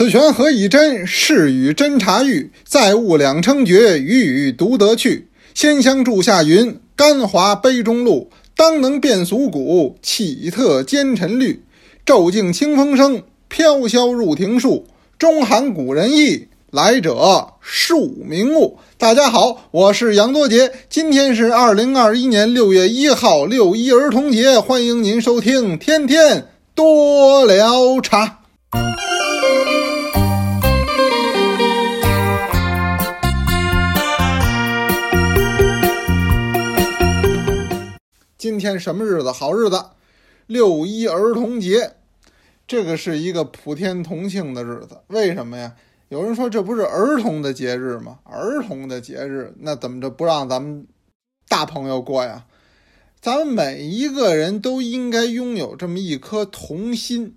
此权何以真？是与侦察玉。再悟两称绝，语语独得去。仙香柱下云，甘华杯中露。当能辨俗骨，岂特奸臣虑？骤静清风生，飘萧入庭树。中含古人意，来者庶民物。大家好，我是杨多杰，今天是二零二一年六月一号，六一儿童节，欢迎您收听《天天多聊茶》。今天什么日子？好日子，六一儿童节，这个是一个普天同庆的日子。为什么呀？有人说这不是儿童的节日吗？儿童的节日，那怎么着不让咱们大朋友过呀？咱们每一个人都应该拥有这么一颗童心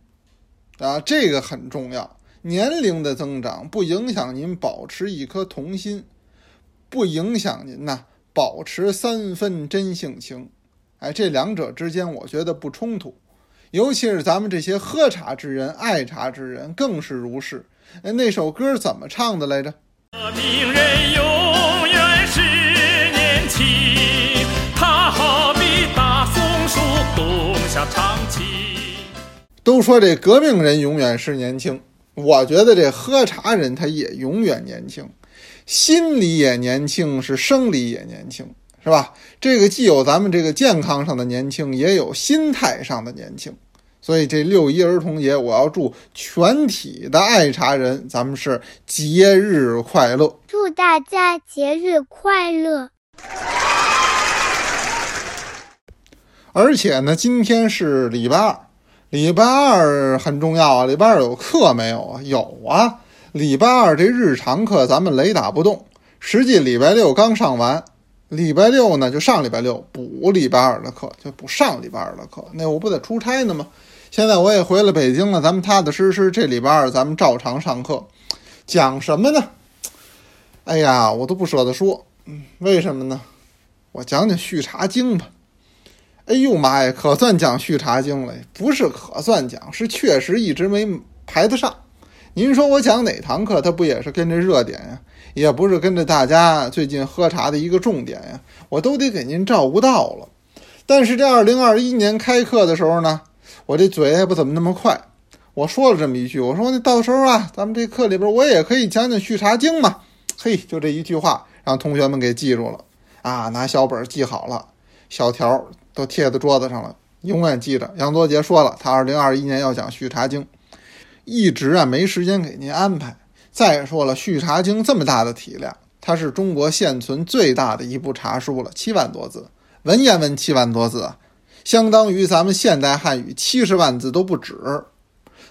啊，这个很重要。年龄的增长不影响您保持一颗童心，不影响您呐保持三分真性情。哎，这两者之间，我觉得不冲突，尤其是咱们这些喝茶之人、爱茶之人，更是如是。哎，那首歌怎么唱的来着？革命人永远是年轻，他好比大松树，冬夏常青。都说这革命人永远是年轻，我觉得这喝茶人他也永远年轻，心里也年轻，是生理也年轻。是吧？这个既有咱们这个健康上的年轻，也有心态上的年轻。所以这六一儿童节，我要祝全体的爱茶人，咱们是节日快乐！祝大家节日快乐！而且呢，今天是礼拜二，礼拜二很重要啊！礼拜二有课没有啊？有啊！礼拜二这日常课咱们雷打不动，实际礼拜六刚上完。礼拜六呢，就上礼拜六补礼拜二的课，就补上礼拜二的课。那我不得出差呢吗？现在我也回了北京了，咱们踏踏实实这礼拜二咱们照常上课，讲什么呢？哎呀，我都不舍得说，嗯，为什么呢？我讲讲《续茶经》吧。哎呦妈呀，可算讲《续茶经》了，不是可算讲，是确实一直没排得上。您说我讲哪堂课，它不也是跟着热点呀？也不是跟着大家最近喝茶的一个重点呀，我都得给您照顾到了。但是这二零二一年开课的时候呢，我这嘴也不怎么那么快。我说了这么一句，我说那到时候啊，咱们这课里边我也可以讲讲《续茶经》嘛。嘿，就这一句话，让同学们给记住了啊，拿小本记好了，小条都贴在桌子上了，永远记着。杨多杰说了，他二零二一年要讲《续茶经》，一直啊没时间给您安排。再说了，《续茶经》这么大的体量，它是中国现存最大的一部茶书了，七万多字，文言文七万多字啊，相当于咱们现代汉语七十万字都不止。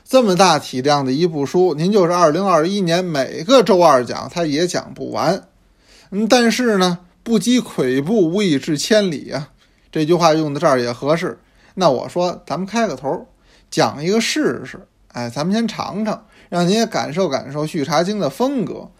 这么大体量的一部书，您就是二零二一年每个周二讲，它也讲不完。嗯，但是呢，不积跬步，无以至千里啊，这句话用到这儿也合适。那我说，咱们开个头，讲一个试试。哎，咱们先尝尝。让您也感受感受《续茶经》的风格。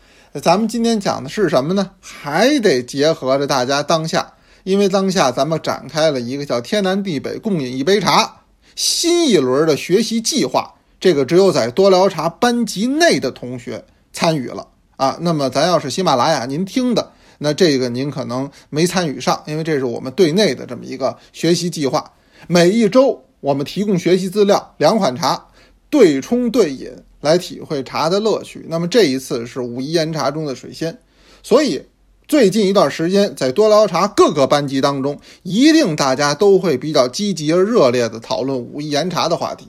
咱们今天讲的是什么呢？还得结合着大家当下，因为当下咱们展开了一个叫“天南地北共饮一杯茶”新一轮的学习计划。这个只有在多聊茶班级内的同学参与了啊。那么咱要是喜马拉雅您听的，那这个您可能没参与上，因为这是我们对内的这么一个学习计划。每一周我们提供学习资料，两款茶对冲对饮。来体会茶的乐趣。那么这一次是武夷岩茶中的水仙，所以最近一段时间在多聊茶各个班级当中，一定大家都会比较积极而热烈的讨论武夷岩茶的话题。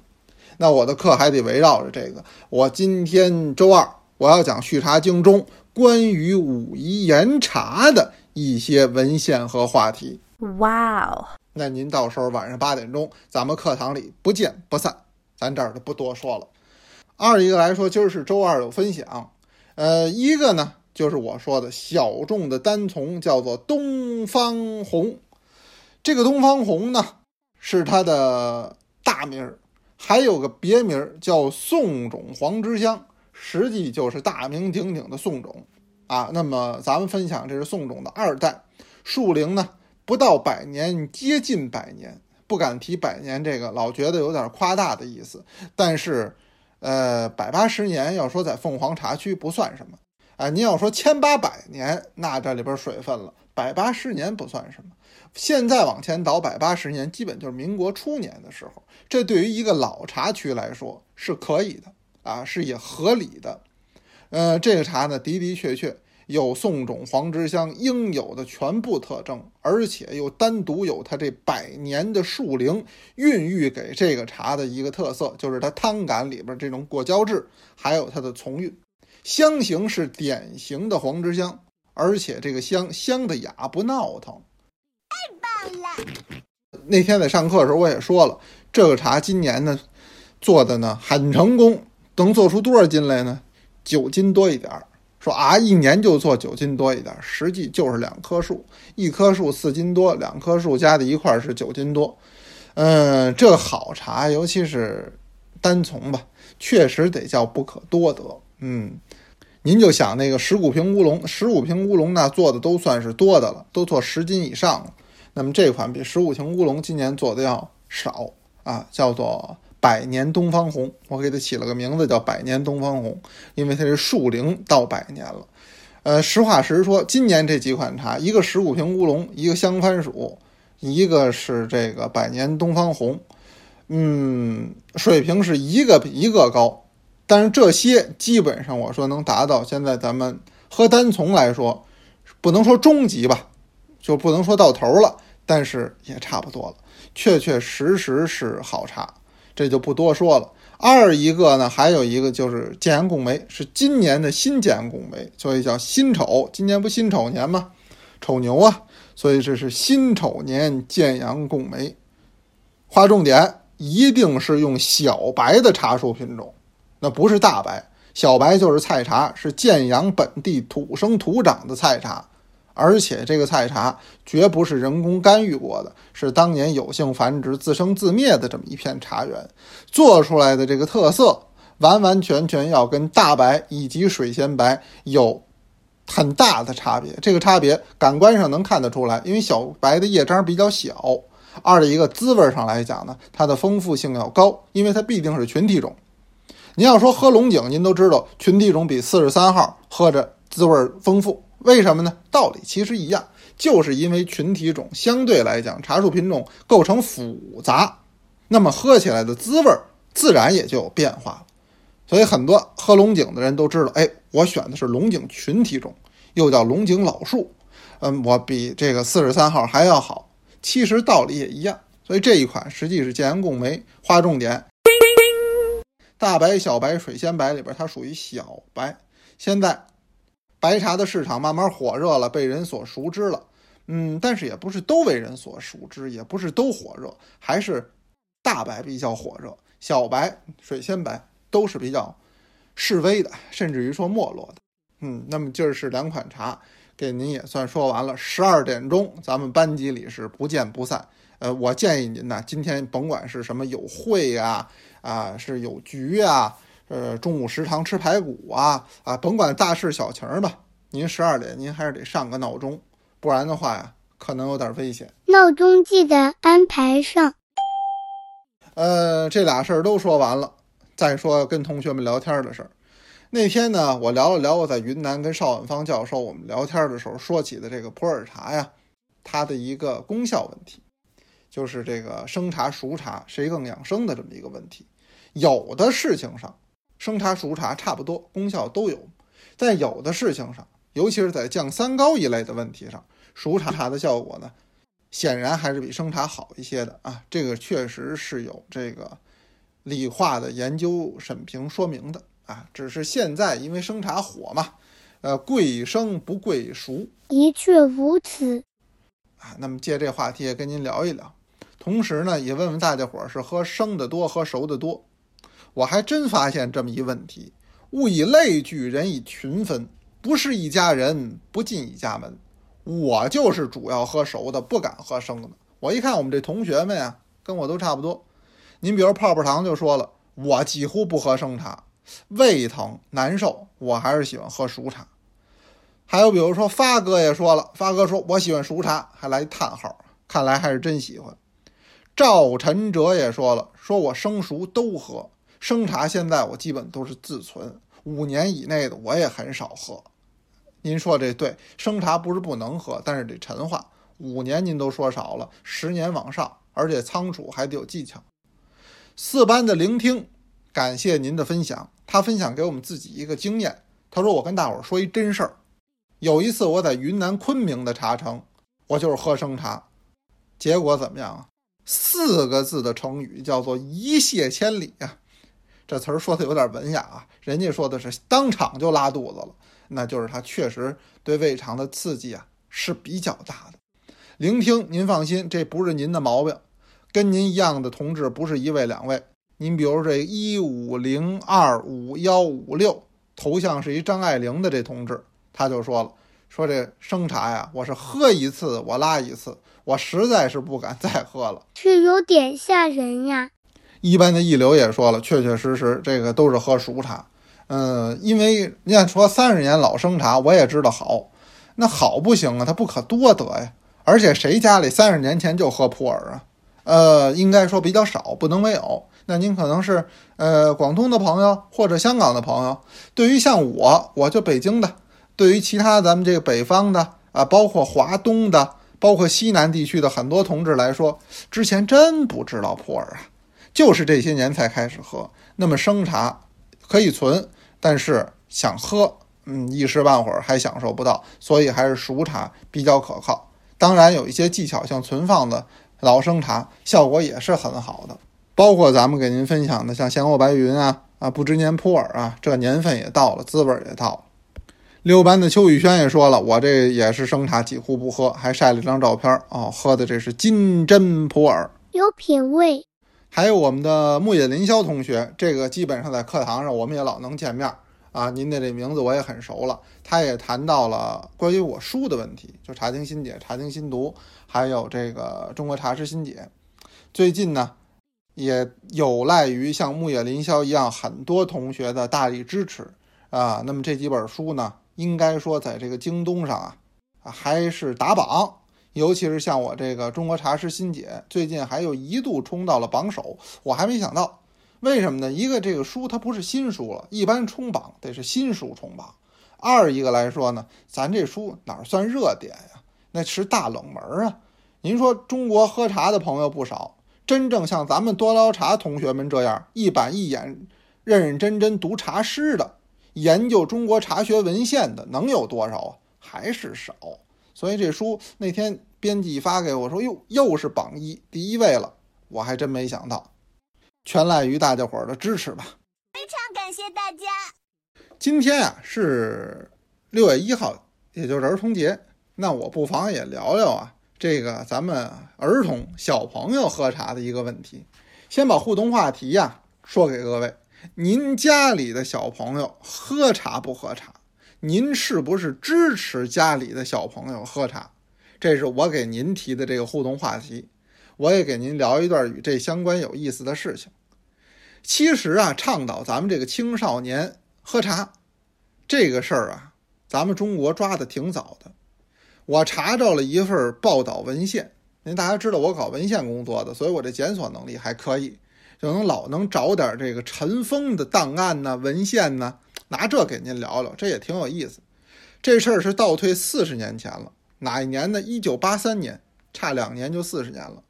那我的课还得围绕着这个。我今天周二我要讲《续茶经》中关于武夷岩茶的一些文献和话题。哇哦！那您到时候晚上八点钟，咱们课堂里不见不散。咱这儿就不多说了。二一个来说，今儿是周二有分享，呃，一个呢就是我说的小众的单丛，叫做东方红。这个东方红呢是它的大名儿，还有个别名儿叫宋种黄之香，实际就是大名鼎鼎的宋种啊。那么咱们分享这是宋种的二代，树龄呢不到百年，接近百年，不敢提百年这个，老觉得有点夸大的意思，但是。呃，百八十年要说在凤凰茶区不算什么，哎，您要说千八百年，那这里边水分了，百八十年不算什么。现在往前倒百八十年，基本就是民国初年的时候，这对于一个老茶区来说是可以的啊，是也合理的。呃，这个茶呢，的的确确有宋种黄之香应有的全部特征，而且又单独有它这百年的树龄孕育给这个茶的一个特色，就是它汤感里边这种果胶质，还有它的从韵，香型是典型的黄之香，而且这个香香的雅不闹腾。太棒了那天在上课的时候我也说了，这个茶今年呢做的呢很成功，能做出多少斤来呢？九斤多一点儿。说啊，一年就做九斤多一点，实际就是两棵树，一棵树四斤多，两棵树加在一块是九斤多。嗯，这好茶，尤其是单丛吧，确实得叫不可多得。嗯，您就想那个十五瓶乌龙，十五瓶乌龙那做的都算是多的了，都做十斤以上了。那么这款比十五瓶乌龙今年做的要少啊，叫做百年东方红，我给它起了个名字叫百年东方红，因为它是树龄到百年了。呃，实话实说，今年这几款茶，一个十五瓶乌龙，一个香番薯，一个是这个百年东方红，嗯，水平是一个比一个高，但是这些基本上我说能达到现在咱们喝单丛来说，不能说中级吧。就不能说到头了，但是也差不多了，确确实实是好茶，这就不多说了。二一个呢，还有一个就是建阳贡梅，是今年的新建阳贡梅，所以叫辛丑。今年不辛丑年吗？丑牛啊，所以这是辛丑年建阳贡梅。划重点，一定是用小白的茶树品种，那不是大白，小白就是菜茶，是建阳本地土生土长的菜茶。而且这个菜茶绝不是人工干预过的，是当年有幸繁殖、自生自灭的这么一片茶园，做出来的这个特色，完完全全要跟大白以及水仙白有很大的差别。这个差别感官上能看得出来，因为小白的叶张比较小。二的一个滋味上来讲呢，它的丰富性要高，因为它必定是群体种。您要说喝龙井，您都知道群体种比四十三号喝着滋味丰富。为什么呢？道理其实一样，就是因为群体种相对来讲，茶树品种构成复杂，那么喝起来的滋味自然也就有变化了。所以很多喝龙井的人都知道，哎，我选的是龙井群体种，又叫龙井老树，嗯，我比这个四十三号还要好。其实道理也一样，所以这一款实际是建阳贡梅，划重点，大白、小白、水仙白里边它属于小白，现在。白茶的市场慢慢火热了，被人所熟知了。嗯，但是也不是都为人所熟知，也不是都火热，还是大白比较火热，小白、水仙白都是比较示威的，甚至于说没落的。嗯，那么今儿是两款茶，给您也算说完了。十二点钟，咱们班级里是不见不散。呃，我建议您呢，今天甭管是什么有会呀，啊，是有局啊。呃，中午食堂吃排骨啊啊，甭管大事小情吧，您十二点您还是得上个闹钟，不然的话呀，可能有点危险。闹钟记得安排上。呃，这俩事儿都说完了，再说跟同学们聊天的事儿。那天呢，我聊了聊我在云南跟邵远芳教授我们聊天的时候说起的这个普洱茶呀，它的一个功效问题，就是这个生茶熟茶谁更养生的这么一个问题，有的事情上。生茶熟茶差不多，功效都有，在有的事情上，尤其是在降三高一类的问题上，熟茶茶的效果呢，显然还是比生茶好一些的啊。这个确实是有这个理化的研究审评说明的啊。只是现在因为生茶火嘛，呃，贵生不贵熟，的确如此啊。那么借这话题也跟您聊一聊，同时呢，也问问大家伙儿是喝生的多，喝熟的多。我还真发现这么一问题：物以类聚，人以群分，不是一家人不进一家门。我就是主要喝熟的，不敢喝生的。我一看我们这同学们呀，跟我都差不多。您比如泡泡糖就说了，我几乎不喝生茶，胃疼难受，我还是喜欢喝熟茶。还有比如说发哥也说了，发哥说我喜欢熟茶，还来叹号，看来还是真喜欢。赵晨哲也说了，说我生熟都喝。生茶现在我基本都是自存，五年以内的我也很少喝。您说这对，生茶不是不能喝，但是得陈化。五年您都说少了，十年往上，而且仓储还得有技巧。四班的聆听，感谢您的分享。他分享给我们自己一个经验，他说：“我跟大伙儿说一真事儿，有一次我在云南昆明的茶城，我就是喝生茶，结果怎么样啊？四个字的成语叫做一泻千里啊。这词儿说的有点文雅啊，人家说的是当场就拉肚子了，那就是他确实对胃肠的刺激啊是比较大的。聆听，您放心，这不是您的毛病。跟您一样的同志不是一位两位。您比如这一五零二五幺五六头像是一张爱玲的这同志，他就说了，说这生茶呀，我是喝一次我拉一次，我实在是不敢再喝了，是有点吓人呀。一般的一流也说了，确确实实这个都是喝熟茶。嗯，因为你看说三十年老生茶，我也知道好，那好不行啊，它不可多得呀。而且谁家里三十年前就喝普洱啊？呃，应该说比较少，不能没有。那您可能是呃广东的朋友或者香港的朋友。对于像我，我就北京的。对于其他咱们这个北方的啊，包括华东的，包括西南地区的很多同志来说，之前真不知道普洱啊。就是这些年才开始喝，那么生茶可以存，但是想喝，嗯，一时半会儿还享受不到，所以还是熟茶比较可靠。当然有一些技巧，像存放的老生茶，效果也是很好的。包括咱们给您分享的，像咸口白云啊，啊，不知年普洱啊，这年份也到了，滋味也到了。六班的邱宇轩也说了，我这也是生茶，几乎不喝，还晒了一张照片哦，喝的这是金针普洱，有品味。还有我们的木野林霄同学，这个基本上在课堂上我们也老能见面啊。您的这名字我也很熟了。他也谈到了关于我书的问题，就《茶经新解》《茶经新读》，还有这个《中国茶师新解》。最近呢，也有赖于像木野林霄一样很多同学的大力支持啊。那么这几本书呢，应该说在这个京东上啊，还是打榜。尤其是像我这个《中国茶师新解》，最近还有一度冲到了榜首，我还没想到，为什么呢？一个这个书它不是新书了，一般冲榜得是新书冲榜；二一个来说呢，咱这书哪算热点呀？那是大冷门啊！您说中国喝茶的朋友不少，真正像咱们多捞茶同学们这样一板一眼、认认真真读茶诗的、研究中国茶学文献的，能有多少啊？还是少。所以这书那天编辑发给我说：“哟，又是榜一第一位了。”我还真没想到，全赖于大家伙儿的支持吧。非常感谢大家。今天啊是六月一号，也就是儿童节，那我不妨也聊聊啊这个咱们儿童小朋友喝茶的一个问题。先把互动话题呀说给各位：您家里的小朋友喝茶不喝茶？您是不是支持家里的小朋友喝茶？这是我给您提的这个互动话题。我也给您聊一段与这相关有意思的事情。其实啊，倡导咱们这个青少年喝茶这个事儿啊，咱们中国抓的挺早的。我查着了一份报道文献，您大家知道我搞文献工作的，所以我这检索能力还可以，就能老能找点这个尘封的档案呢、文献呢。拿这给您聊聊，这也挺有意思。这事儿是倒退四十年前了，哪一年呢？一九八三年，差两年就四十年了。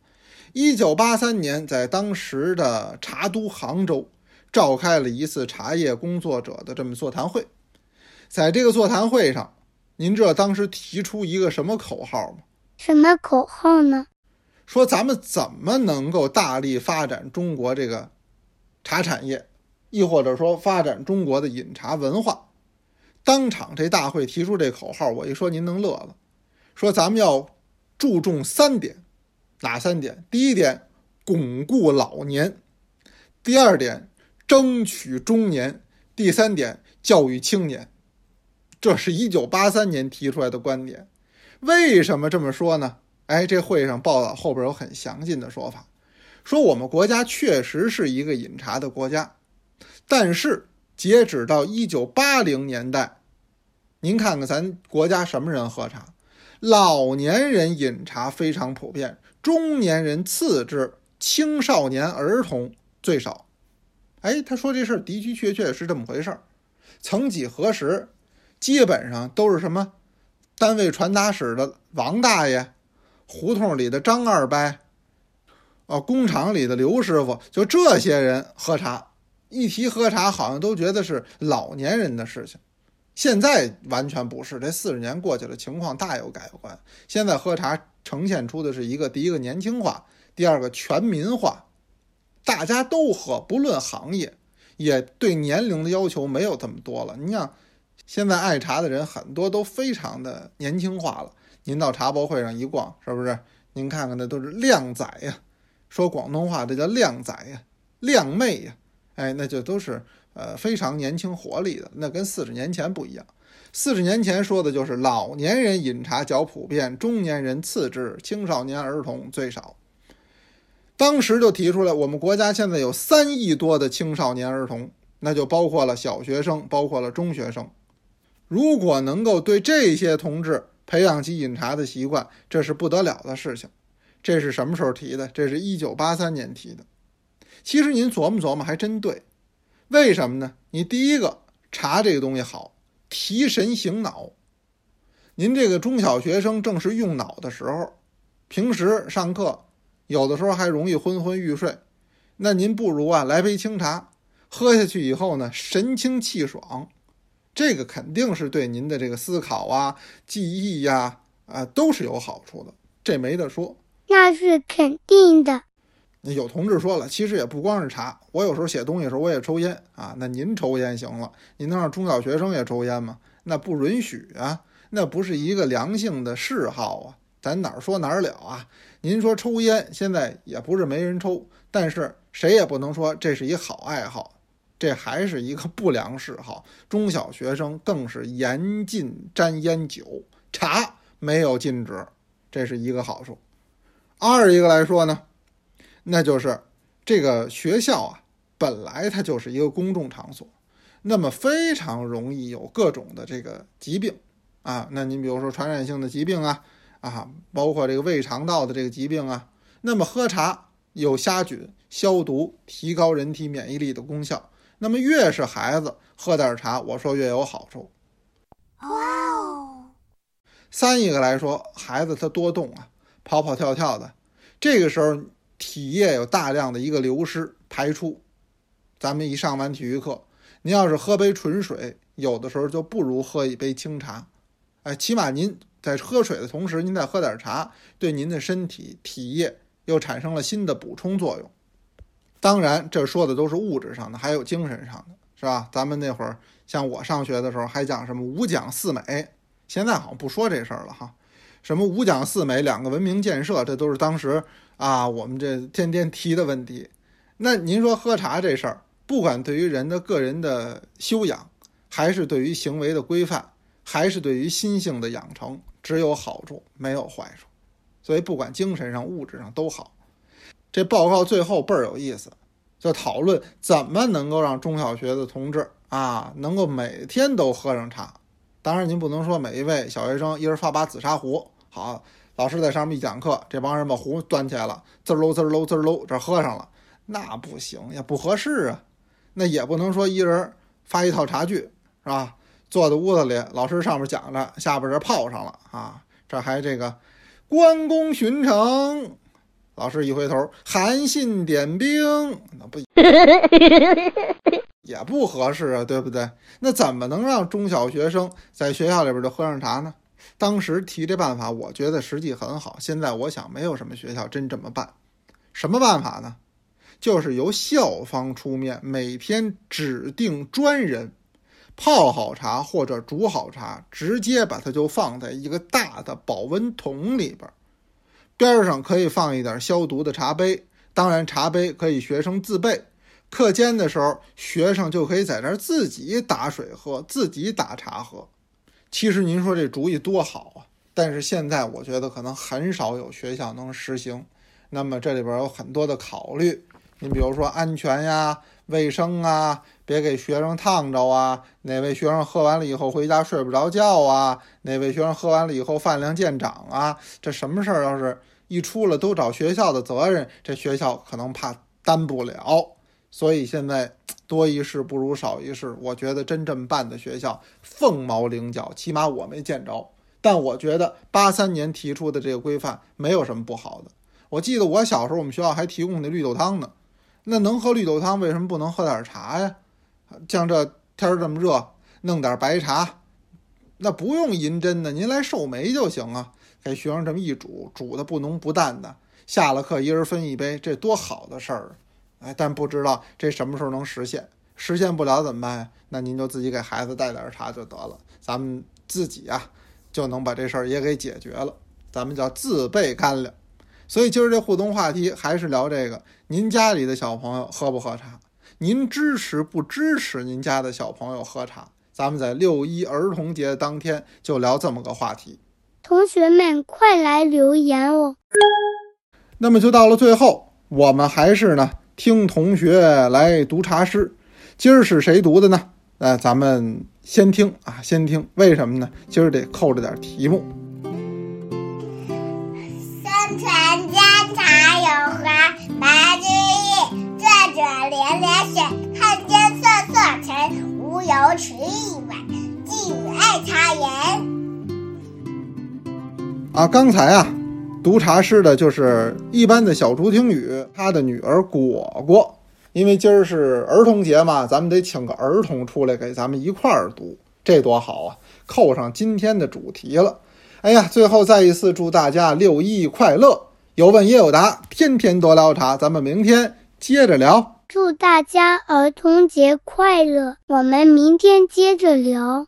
一九八三年，在当时的茶都杭州，召开了一次茶叶工作者的这么座谈会。在这个座谈会上，您知道当时提出一个什么口号吗？什么口号呢？说咱们怎么能够大力发展中国这个茶产业？亦或者说发展中国的饮茶文化，当场这大会提出这口号，我一说您能乐了。说咱们要注重三点，哪三点？第一点，巩固老年；第二点，争取中年；第三点，教育青年。这是一九八三年提出来的观点。为什么这么说呢？哎，这会上报道后边有很详尽的说法，说我们国家确实是一个饮茶的国家。但是，截止到一九八零年代，您看看咱国家什么人喝茶？老年人饮茶非常普遍，中年人次之，青少年儿童最少。哎，他说这事儿的的确确是这么回事儿。曾几何时，基本上都是什么单位传达室的王大爷，胡同里的张二伯，啊，工厂里的刘师傅，就这些人喝茶。一提喝茶，好像都觉得是老年人的事情。现在完全不是，这四十年过去了，情况大有改观。现在喝茶呈现出的是一个第一个年轻化，第二个全民化，大家都喝，不论行业，也对年龄的要求没有这么多了。你想，现在爱茶的人很多都非常的年轻化了。您到茶博会上一逛，是不是？您看看那都是靓仔呀，说广东话这叫靓仔呀，靓妹呀，哎，那就都是。呃，非常年轻活力的，那跟四十年前不一样。四十年前说的就是老年人饮茶较普遍，中年人次之，青少年儿童最少。当时就提出来，我们国家现在有三亿多的青少年儿童，那就包括了小学生，包括了中学生。如果能够对这些同志培养起饮茶的习惯，这是不得了的事情。这是什么时候提的？这是一九八三年提的。其实您琢磨琢磨，还真对。为什么呢？你第一个茶这个东西好，提神醒脑。您这个中小学生正是用脑的时候，平时上课有的时候还容易昏昏欲睡，那您不如啊来杯清茶，喝下去以后呢神清气爽，这个肯定是对您的这个思考啊、记忆呀啊都是有好处的，这没得说。那是肯定的。那有同志说了，其实也不光是茶，我有时候写东西的时候我也抽烟啊。那您抽烟行了，您能让中小学生也抽烟吗？那不允许啊，那不是一个良性的嗜好啊。咱哪儿说哪儿了啊？您说抽烟现在也不是没人抽，但是谁也不能说这是一好爱好，这还是一个不良嗜好。中小学生更是严禁沾烟酒，茶没有禁止，这是一个好处。二一个来说呢？那就是这个学校啊，本来它就是一个公众场所，那么非常容易有各种的这个疾病啊。那您比如说传染性的疾病啊，啊，包括这个胃肠道的这个疾病啊。那么喝茶有杀菌、消毒、提高人体免疫力的功效。那么越是孩子喝点茶，我说越有好处。哇哦！三一个来说，孩子他多动啊，跑跑跳跳的，这个时候。体液有大量的一个流失排出，咱们一上完体育课，您要是喝杯纯水，有的时候就不如喝一杯清茶。哎，起码您在喝水的同时，您再喝点茶，对您的身体体液又产生了新的补充作用。当然，这说的都是物质上的，还有精神上的，是吧？咱们那会儿像我上学的时候，还讲什么五讲四美，现在好像不说这事儿了哈。什么五讲四美，两个文明建设，这都是当时。啊，我们这天天提的问题，那您说喝茶这事儿，不管对于人的个人的修养，还是对于行为的规范，还是对于心性的养成，只有好处没有坏处，所以不管精神上、物质上都好。这报告最后倍儿有意思，就讨论怎么能够让中小学的同志啊，能够每天都喝上茶。当然，您不能说每一位小学生一人发把紫砂壶，好。老师在上面一讲课，这帮人把壶端起来了，滋喽滋喽滋喽，这喝上了，那不行，也不合适啊。那也不能说一人发一套茶具，是吧？坐在屋子里，老师上面讲着，下边这泡上了啊，这还这个关公巡城，老师一回头韩信点兵，那不 也不合适啊，对不对？那怎么能让中小学生在学校里边就喝上茶呢？当时提这办法，我觉得实际很好。现在我想，没有什么学校真这么办。什么办法呢？就是由校方出面，每天指定专人泡好茶或者煮好茶，直接把它就放在一个大的保温桶里边，边上可以放一点消毒的茶杯。当然，茶杯可以学生自备。课间的时候，学生就可以在这儿自己打水喝，自己打茶喝。其实您说这主意多好啊！但是现在我觉得可能很少有学校能实行。那么这里边有很多的考虑，您比如说安全呀、卫生啊，别给学生烫着啊。哪位学生喝完了以后回家睡不着觉啊？哪位学生喝完了以后饭量见长啊？这什么事儿要是一出了都找学校的责任，这学校可能怕担不了。所以现在多一事不如少一事。我觉得真正办的学校凤毛麟角，起码我没见着。但我觉得八三年提出的这个规范没有什么不好的。我记得我小时候，我们学校还提供那绿豆汤呢。那能喝绿豆汤，为什么不能喝点茶呀？像这天这么热，弄点白茶，那不用银针的，您来寿眉就行啊。给学生这么一煮，煮的不浓不淡的，下了课一人分一杯，这多好的事儿！哎，但不知道这什么时候能实现，实现不了怎么办呀？那您就自己给孩子带点茶就得了，咱们自己啊就能把这事儿也给解决了。咱们叫自备干粮。所以今儿这互动话题还是聊这个：您家里的小朋友喝不喝茶？您支持不支持您家的小朋友喝茶？咱们在六一儿童节当天就聊这么个话题。同学们快来留言哦！那么就到了最后，我们还是呢听同学来读茶诗。今儿是谁读的呢？呃，咱们先听啊，先听。为什么呢？今儿得扣着点题目。三泉家茶有花，白居易。作者连连雪，汉奸瑟瑟尘，无由持一碗，寄与爱茶人。啊，刚才啊，读茶诗的就是一般的小竹听雨，他的女儿果果。因为今儿是儿童节嘛，咱们得请个儿童出来给咱们一块儿读，这多好啊！扣上今天的主题了。哎呀，最后再一次祝大家六一快乐！有问也有答，天天多聊茶，咱们明天接着聊。祝大家儿童节快乐！我们明天接着聊。